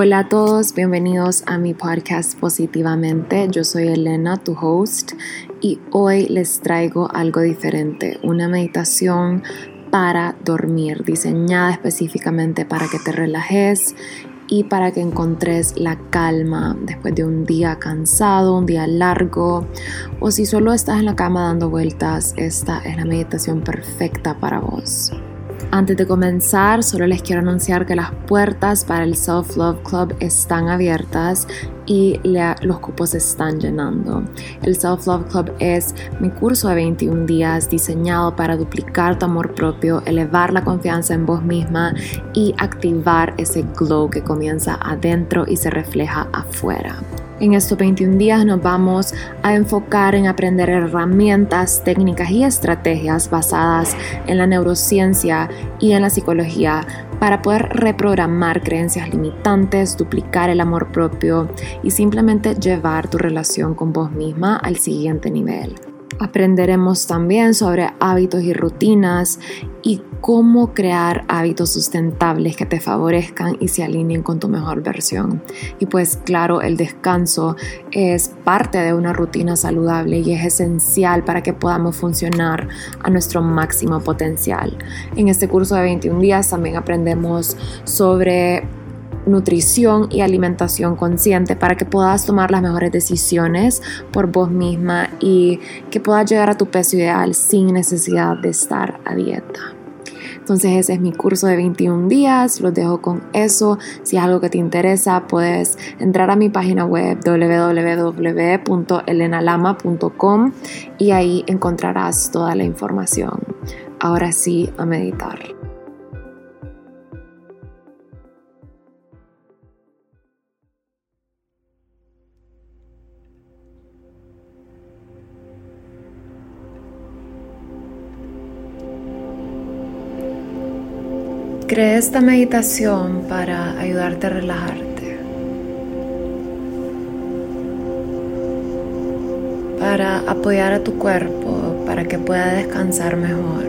Hola a todos, bienvenidos a mi podcast Positivamente. Yo soy Elena, tu host, y hoy les traigo algo diferente, una meditación para dormir, diseñada específicamente para que te relajes y para que encontres la calma después de un día cansado, un día largo, o si solo estás en la cama dando vueltas, esta es la meditación perfecta para vos. Antes de comenzar, solo les quiero anunciar que las puertas para el Self Love Club están abiertas y los cupos están llenando. El Self Love Club es mi curso de 21 días diseñado para duplicar tu amor propio, elevar la confianza en vos misma y activar ese glow que comienza adentro y se refleja afuera. En estos 21 días nos vamos a enfocar en aprender herramientas, técnicas y estrategias basadas en la neurociencia y en la psicología para poder reprogramar creencias limitantes, duplicar el amor propio y simplemente llevar tu relación con vos misma al siguiente nivel. Aprenderemos también sobre hábitos y rutinas y cómo crear hábitos sustentables que te favorezcan y se alineen con tu mejor versión. Y pues claro, el descanso es parte de una rutina saludable y es esencial para que podamos funcionar a nuestro máximo potencial. En este curso de 21 días también aprendemos sobre nutrición y alimentación consciente para que puedas tomar las mejores decisiones por vos misma y que puedas llegar a tu peso ideal sin necesidad de estar a dieta. Entonces ese es mi curso de 21 días, los dejo con eso. Si es algo que te interesa, puedes entrar a mi página web www.elenalama.com y ahí encontrarás toda la información. Ahora sí, a meditar. Creé esta meditación para ayudarte a relajarte, para apoyar a tu cuerpo, para que pueda descansar mejor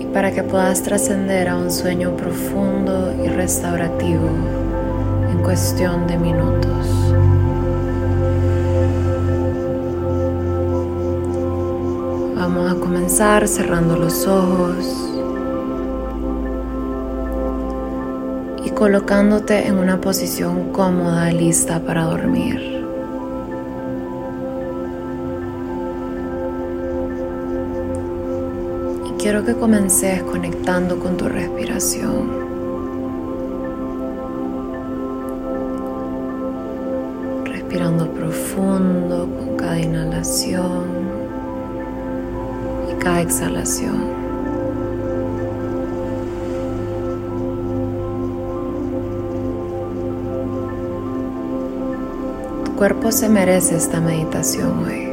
y para que puedas trascender a un sueño profundo y restaurativo en cuestión de minutos. Vamos a comenzar cerrando los ojos y colocándote en una posición cómoda, lista para dormir. Y quiero que comences conectando con tu respiración. Respirando profundo con cada inhalación cada exhalación. Tu cuerpo se merece esta meditación hoy.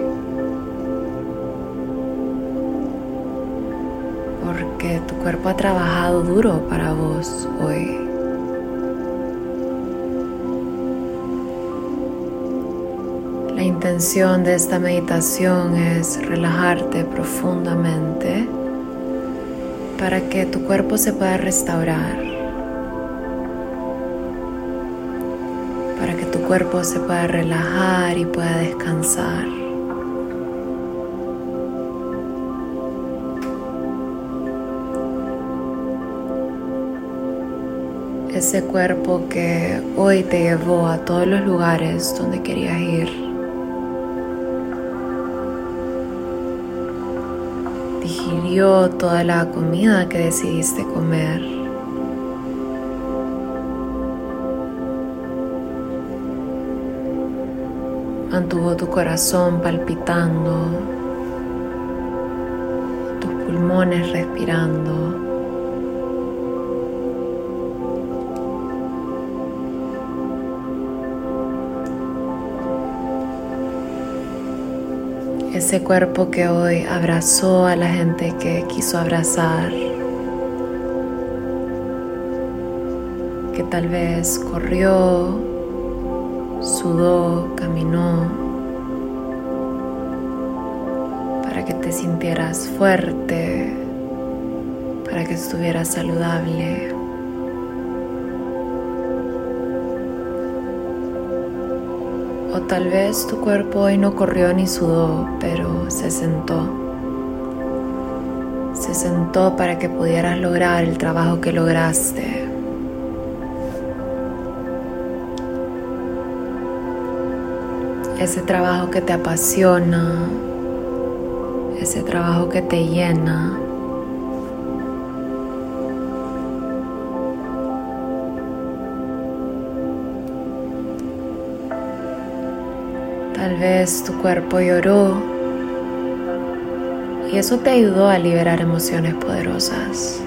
Porque tu cuerpo ha trabajado duro para vos hoy. La intención de esta meditación es relajarte profundamente para que tu cuerpo se pueda restaurar, para que tu cuerpo se pueda relajar y pueda descansar. Ese cuerpo que hoy te llevó a todos los lugares donde querías ir. Digirió toda la comida que decidiste comer. Mantuvo tu corazón palpitando, tus pulmones respirando. Ese cuerpo que hoy abrazó a la gente que quiso abrazar, que tal vez corrió, sudó, caminó, para que te sintieras fuerte, para que estuvieras saludable. O tal vez tu cuerpo hoy no corrió ni sudó, pero se sentó. Se sentó para que pudieras lograr el trabajo que lograste. Ese trabajo que te apasiona, ese trabajo que te llena. Tal vez tu cuerpo lloró y eso te ayudó a liberar emociones poderosas.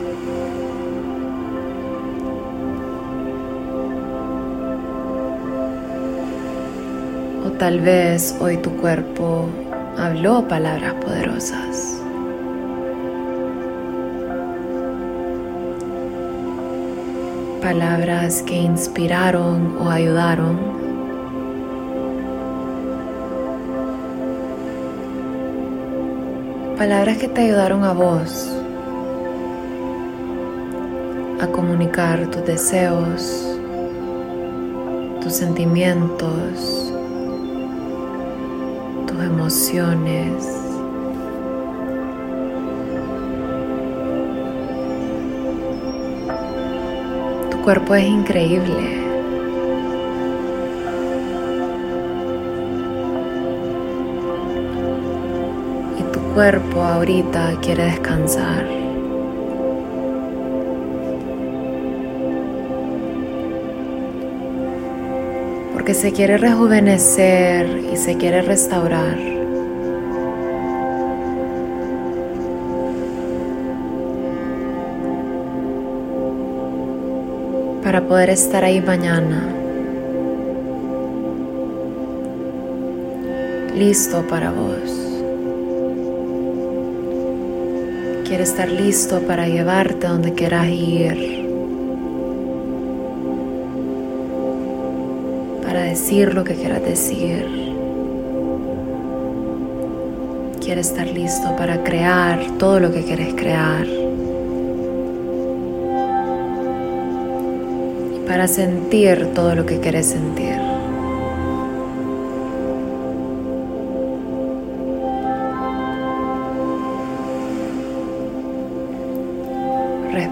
O tal vez hoy tu cuerpo habló palabras poderosas. Palabras que inspiraron o ayudaron Palabras que te ayudaron a vos a comunicar tus deseos, tus sentimientos, tus emociones. Tu cuerpo es increíble. Cuerpo ahorita quiere descansar. Porque se quiere rejuvenecer y se quiere restaurar. Para poder estar ahí mañana. Listo para vos. Quiere estar listo para llevarte donde quieras ir, para decir lo que quieras decir. Quiere estar listo para crear todo lo que quieres crear. Y para sentir todo lo que quieres sentir.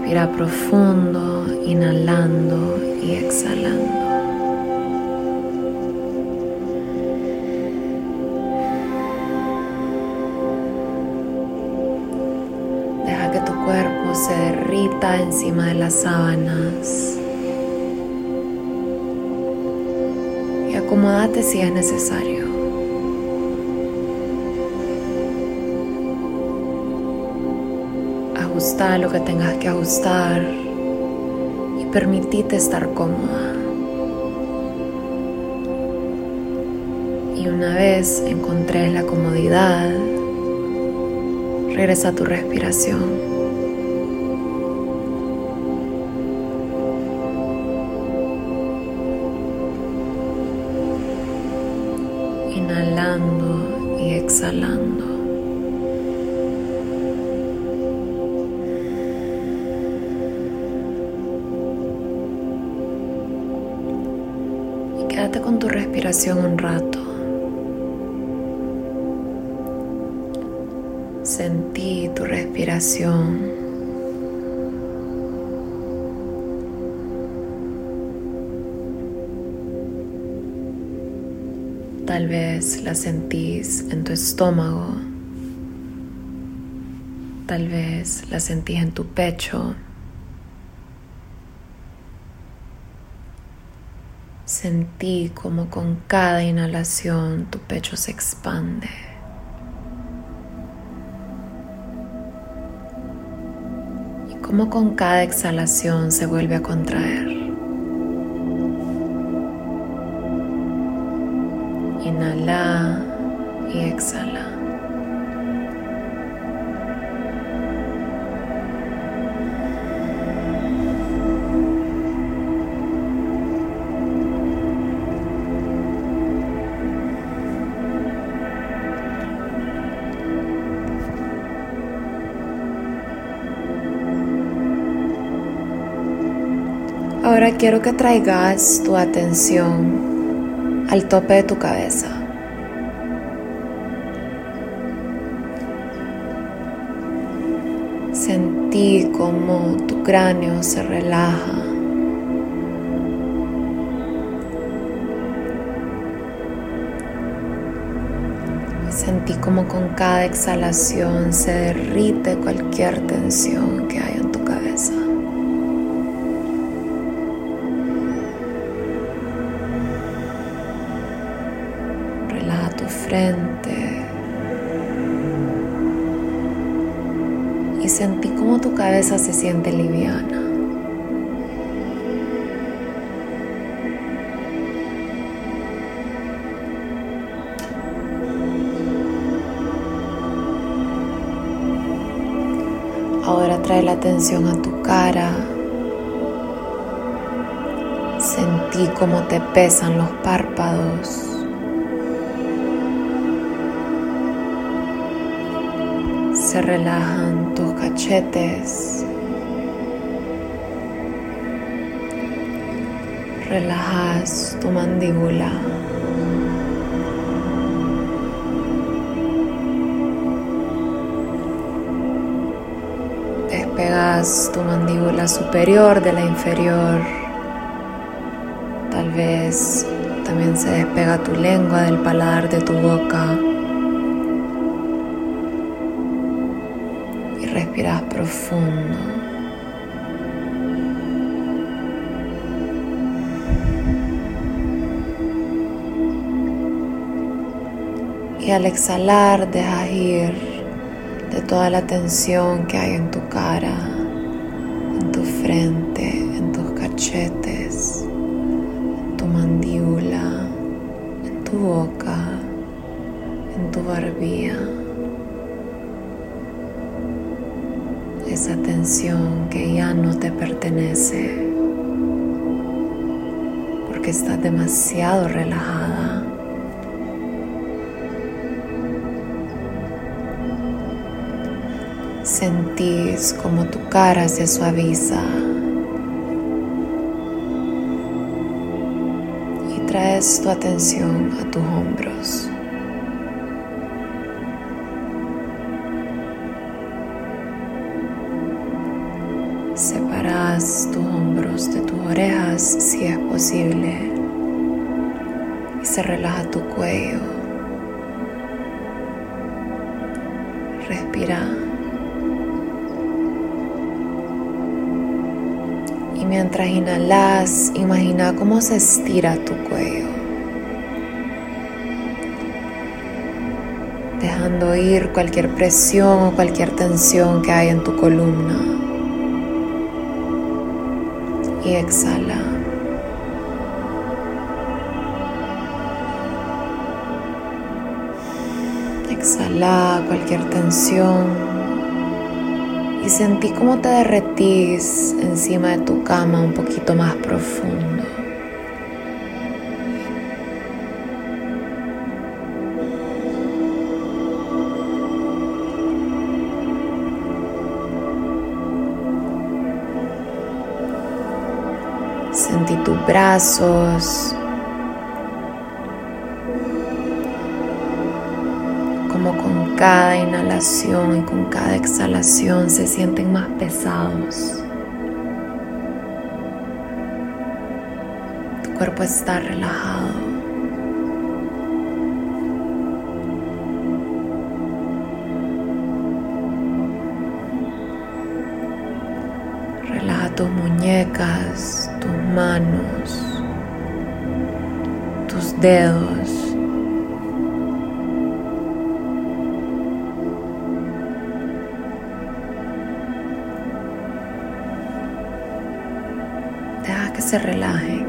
Respira profundo, inhalando y exhalando. Deja que tu cuerpo se derrita encima de las sábanas. Y acomódate si es necesario. Lo que tengas que ajustar y permitite estar cómoda. Y una vez encontré la comodidad, regresa a tu respiración. inhalando y exhalando. Tu respiración. Tal vez la sentís en tu estómago. Tal vez la sentís en tu pecho. Sentí como con cada inhalación tu pecho se expande. Como con cada exhalación se vuelve a contraer. Inhala Ahora quiero que traigas tu atención al tope de tu cabeza. Sentí como tu cráneo se relaja. Sentí como con cada exhalación se derrite cualquier tensión que hay Y sentí como tu cabeza se siente liviana. Ahora trae la atención a tu cara. Sentí cómo te pesan los párpados. Se relajan tus cachetes. Relajas tu mandíbula. despegas tu mandíbula superior de la inferior. Tal vez también se despega tu lengua del paladar de tu boca. Respiras profundo. Y al exhalar dejas ir de toda la tensión que hay en tu cara, en tu frente, en tus cachetes, en tu mandíbula, en tu boca, en tu barbilla. Esa tensión que ya no te pertenece porque estás demasiado relajada. Sentís como tu cara se suaviza y traes tu atención a tus hombros. Tus hombros de tus orejas si es posible y se relaja tu cuello. Respira. mientras inhalas, imagina cómo se estira tu cuello. Dejando ir cualquier presión o cualquier tensión que hay en tu columna. Y exhala. Exhala cualquier tensión y sentí cómo te derretís encima de tu cama un poquito más profundo. Sentí tus brazos, con cada inhalación y con cada exhalación se sienten más pesados. Tu cuerpo está relajado. Relaja tus muñecas, manos, tus dedos. que se relajen.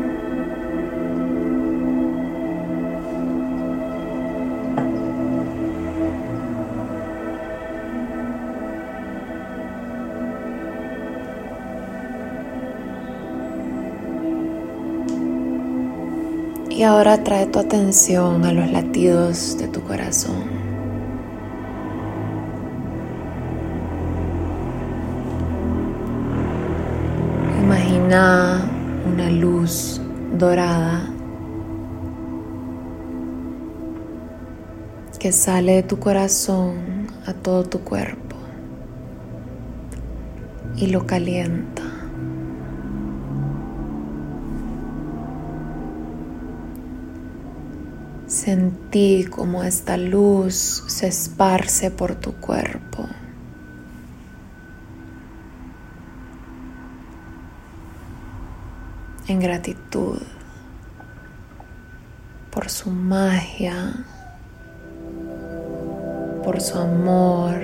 Y ahora trae tu atención a los latidos de tu corazón. Imagina una luz dorada que sale de tu corazón a todo tu cuerpo y lo calienta. Sentí como esta luz se esparce por tu cuerpo. En gratitud por su magia, por su amor,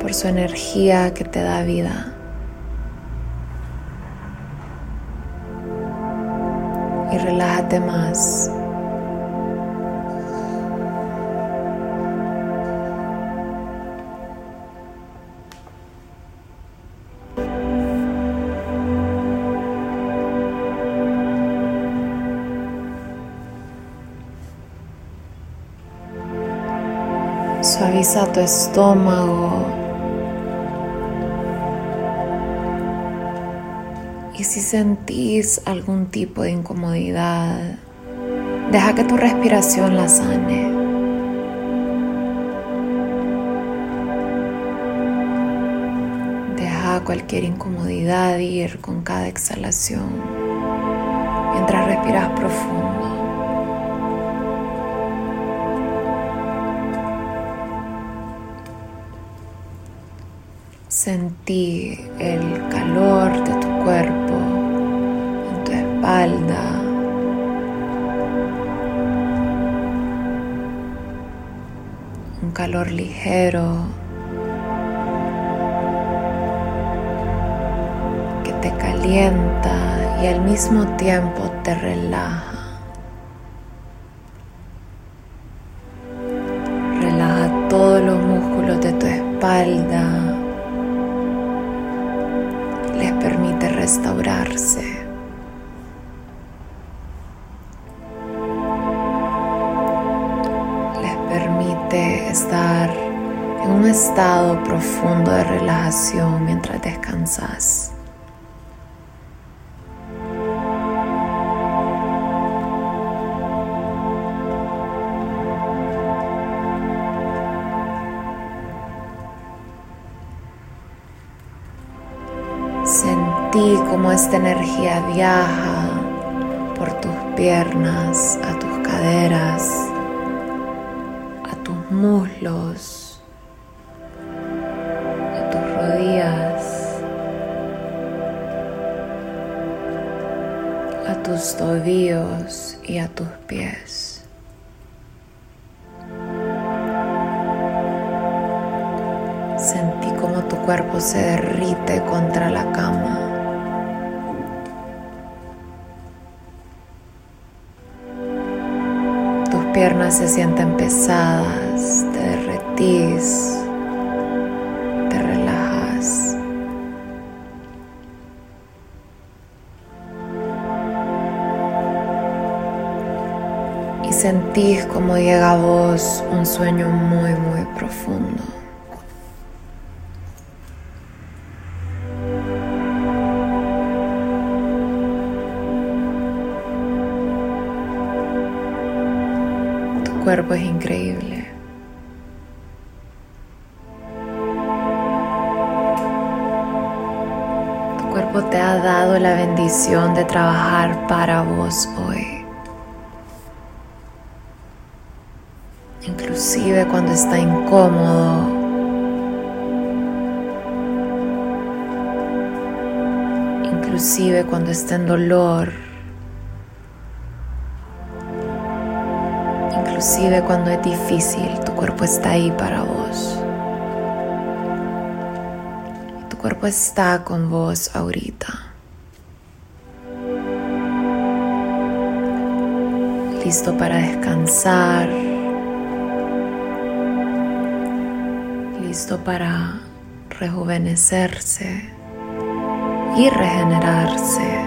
por su energía que te da vida. Y relájate más. Suaviza tu estómago. Si sentís algún tipo de incomodidad, deja que tu respiración la sane. Deja cualquier incomodidad ir con cada exhalación mientras respiras profundo. Sentí el calor de tu cuerpo en tu espalda. Un calor ligero que te calienta y al mismo tiempo te relaja. Relaja todos los músculos de tu espalda profundo de relajación mientras descansas. Sentí como esta energía viaja por tus piernas, a tus caderas, a tus muslos, tus tobillos y a tus pies. Sentí como tu cuerpo se derrite contra la cama. Tus piernas se sienten pesadas, te derretís, sentís como llega a vos un sueño muy, muy profundo. cuerpo es increíble. Tu cuerpo te ha dado la bendición de trabajar para vos hoy. Inclusive cuando está incómodo. Inclusive cuando está en dolor. Inclusive cuando es difícil, tu cuerpo está ahí para vos. Tu cuerpo está con vos ahorita. Listo para descansar. Listo para rejuvenecerse y regenerarse.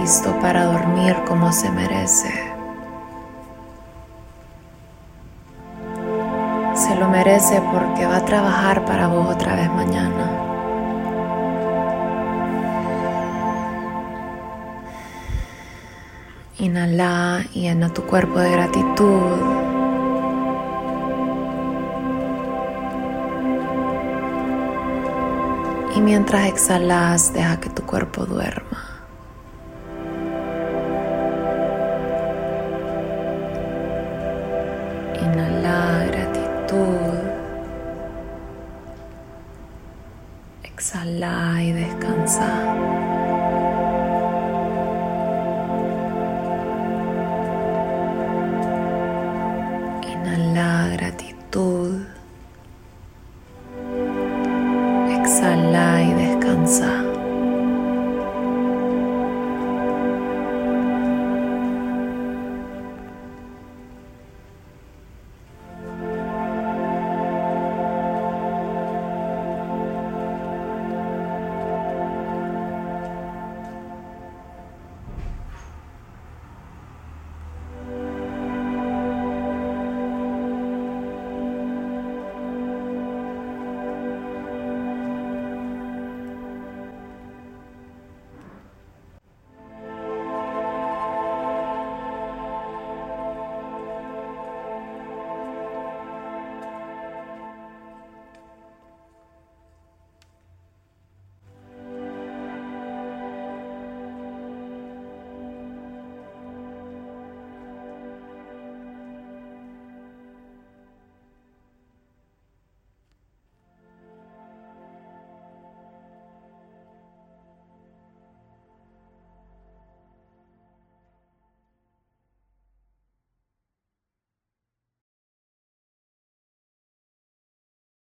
listo para dormir como se merece. Se lo merece porque va a trabajar para vos otra vez mañana. Inhala y llena tu cuerpo de gratitud. Y mientras exhalas, deja que tu cuerpo duerma.